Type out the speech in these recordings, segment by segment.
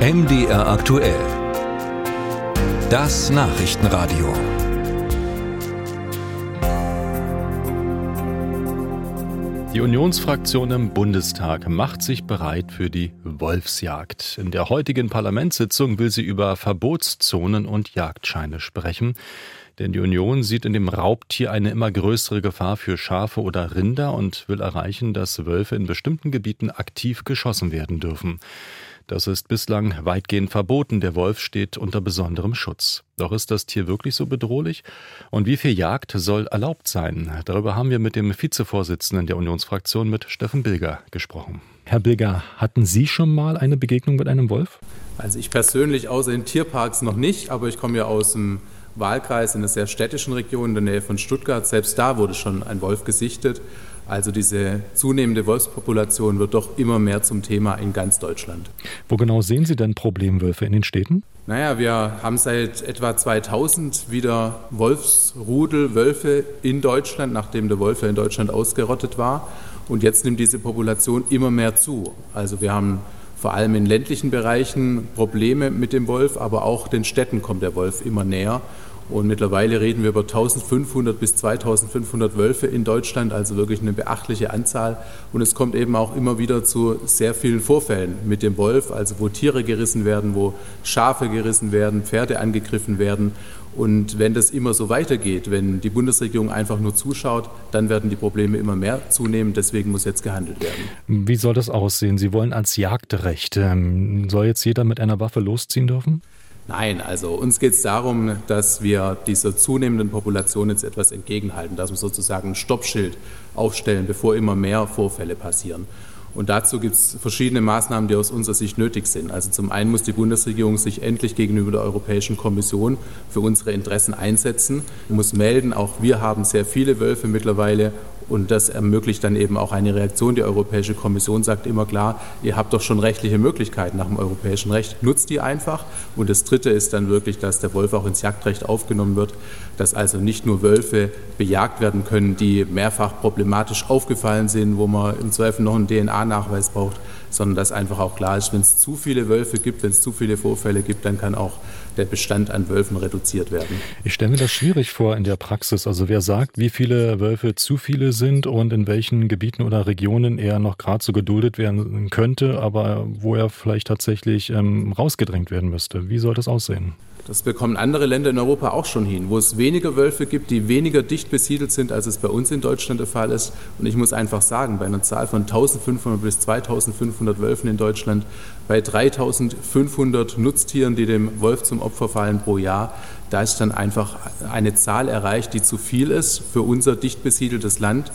MDR aktuell. Das Nachrichtenradio. Die Unionsfraktion im Bundestag macht sich bereit für die Wolfsjagd. In der heutigen Parlamentssitzung will sie über Verbotszonen und Jagdscheine sprechen. Denn die Union sieht in dem Raubtier eine immer größere Gefahr für Schafe oder Rinder und will erreichen, dass Wölfe in bestimmten Gebieten aktiv geschossen werden dürfen. Das ist bislang weitgehend verboten. Der Wolf steht unter besonderem Schutz. Doch ist das Tier wirklich so bedrohlich? Und wie viel Jagd soll erlaubt sein? Darüber haben wir mit dem Vizevorsitzenden der Unionsfraktion, mit Steffen Bilger, gesprochen. Herr Bilger, hatten Sie schon mal eine Begegnung mit einem Wolf? Also ich persönlich außer in Tierparks noch nicht, aber ich komme ja aus dem Wahlkreis in einer sehr städtischen Region in der Nähe von Stuttgart. Selbst da wurde schon ein Wolf gesichtet. Also diese zunehmende Wolfspopulation wird doch immer mehr zum Thema in ganz Deutschland. Wo genau sehen Sie denn Problemwölfe in den Städten? Naja, wir haben seit etwa 2000 wieder Wolfsrudel, Wölfe in Deutschland, nachdem der Wolf ja in Deutschland ausgerottet war. Und jetzt nimmt diese Population immer mehr zu. Also wir haben vor allem in ländlichen Bereichen Probleme mit dem Wolf, aber auch den Städten kommt der Wolf immer näher. Und mittlerweile reden wir über 1500 bis 2500 Wölfe in Deutschland, also wirklich eine beachtliche Anzahl. Und es kommt eben auch immer wieder zu sehr vielen Vorfällen mit dem Wolf, also wo Tiere gerissen werden, wo Schafe gerissen werden, Pferde angegriffen werden. Und wenn das immer so weitergeht, wenn die Bundesregierung einfach nur zuschaut, dann werden die Probleme immer mehr zunehmen. Deswegen muss jetzt gehandelt werden. Wie soll das aussehen? Sie wollen als Jagdrecht. Ähm, soll jetzt jeder mit einer Waffe losziehen dürfen? Nein, also uns geht es darum, dass wir dieser zunehmenden Population jetzt etwas entgegenhalten, dass wir sozusagen ein Stoppschild aufstellen, bevor immer mehr Vorfälle passieren. Und dazu gibt es verschiedene Maßnahmen, die aus unserer Sicht nötig sind. Also zum einen muss die Bundesregierung sich endlich gegenüber der Europäischen Kommission für unsere Interessen einsetzen, muss melden, auch wir haben sehr viele Wölfe mittlerweile und das ermöglicht dann eben auch eine Reaktion. Die Europäische Kommission sagt immer klar, ihr habt doch schon rechtliche Möglichkeiten nach dem europäischen Recht, nutzt die einfach. Und das Dritte ist dann wirklich, dass der Wolf auch ins Jagdrecht aufgenommen wird, dass also nicht nur Wölfe bejagt werden können, die mehrfach problematisch aufgefallen sind, wo man im Zweifel noch einen DNA-Nachweis braucht, sondern dass einfach auch klar ist, wenn es zu viele Wölfe gibt, wenn es zu viele Vorfälle gibt, dann kann auch der Bestand an Wölfen reduziert werden. Ich stelle mir das schwierig vor in der Praxis. Also wer sagt, wie viele Wölfe zu viele sind und in welchen Gebieten oder Regionen er noch gerade so geduldet werden könnte, aber wo er vielleicht tatsächlich ähm, rausgedrängt werden müsste. Wie soll das aussehen? Das bekommen andere Länder in Europa auch schon hin, wo es weniger Wölfe gibt, die weniger dicht besiedelt sind, als es bei uns in Deutschland der Fall ist. Und ich muss einfach sagen, bei einer Zahl von 1500 bis 2500 Wölfen in Deutschland, bei 3500 Nutztieren, die dem Wolf zum Opfer fallen pro Jahr, da ist dann einfach eine Zahl erreicht, die zu viel ist für unser dicht besiedeltes Land.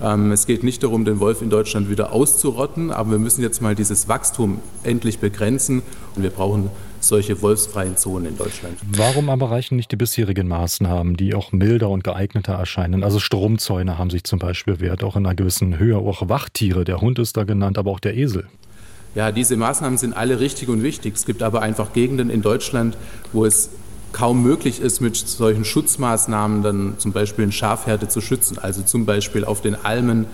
Ähm, es geht nicht darum, den Wolf in Deutschland wieder auszurotten, aber wir müssen jetzt mal dieses Wachstum endlich begrenzen. Und wir brauchen solche wolfsfreien Zonen in Deutschland. Warum aber reichen nicht die bisherigen Maßnahmen, die auch milder und geeigneter erscheinen? Also Stromzäune haben sich zum Beispiel bewährt, auch in einer gewissen Höhe, auch Wachtiere, der Hund ist da genannt, aber auch der Esel. Ja, diese Maßnahmen sind alle richtig und wichtig. Es gibt aber einfach Gegenden in Deutschland, wo es kaum möglich ist, mit solchen Schutzmaßnahmen dann zum Beispiel eine Schafherde zu schützen. Also zum Beispiel auf den Almen,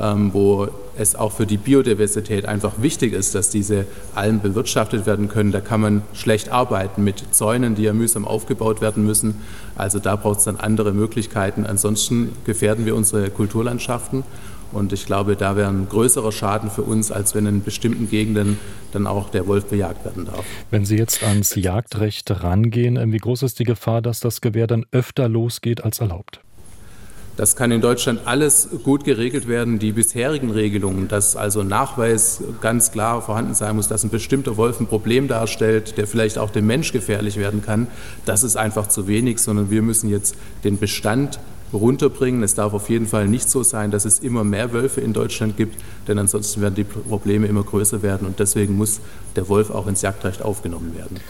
ähm, wo es auch für die Biodiversität einfach wichtig ist, dass diese Almen bewirtschaftet werden können. Da kann man schlecht arbeiten mit Zäunen, die ja mühsam aufgebaut werden müssen. Also da braucht es dann andere Möglichkeiten. Ansonsten gefährden wir unsere Kulturlandschaften. Und ich glaube, da wäre ein größerer Schaden für uns, als wenn in bestimmten Gegenden dann auch der Wolf bejagt werden darf. Wenn Sie jetzt ans Jagdrecht rangehen, wie groß ist die Gefahr, dass das Gewehr dann öfter losgeht als erlaubt? Das kann in Deutschland alles gut geregelt werden. Die bisherigen Regelungen, dass also Nachweis ganz klar vorhanden sein muss, dass ein bestimmter Wolf ein Problem darstellt, der vielleicht auch dem Mensch gefährlich werden kann, das ist einfach zu wenig, sondern wir müssen jetzt den Bestand runterbringen. Es darf auf jeden Fall nicht so sein, dass es immer mehr Wölfe in Deutschland gibt, denn ansonsten werden die Probleme immer größer werden und deswegen muss der Wolf auch ins Jagdrecht aufgenommen werden.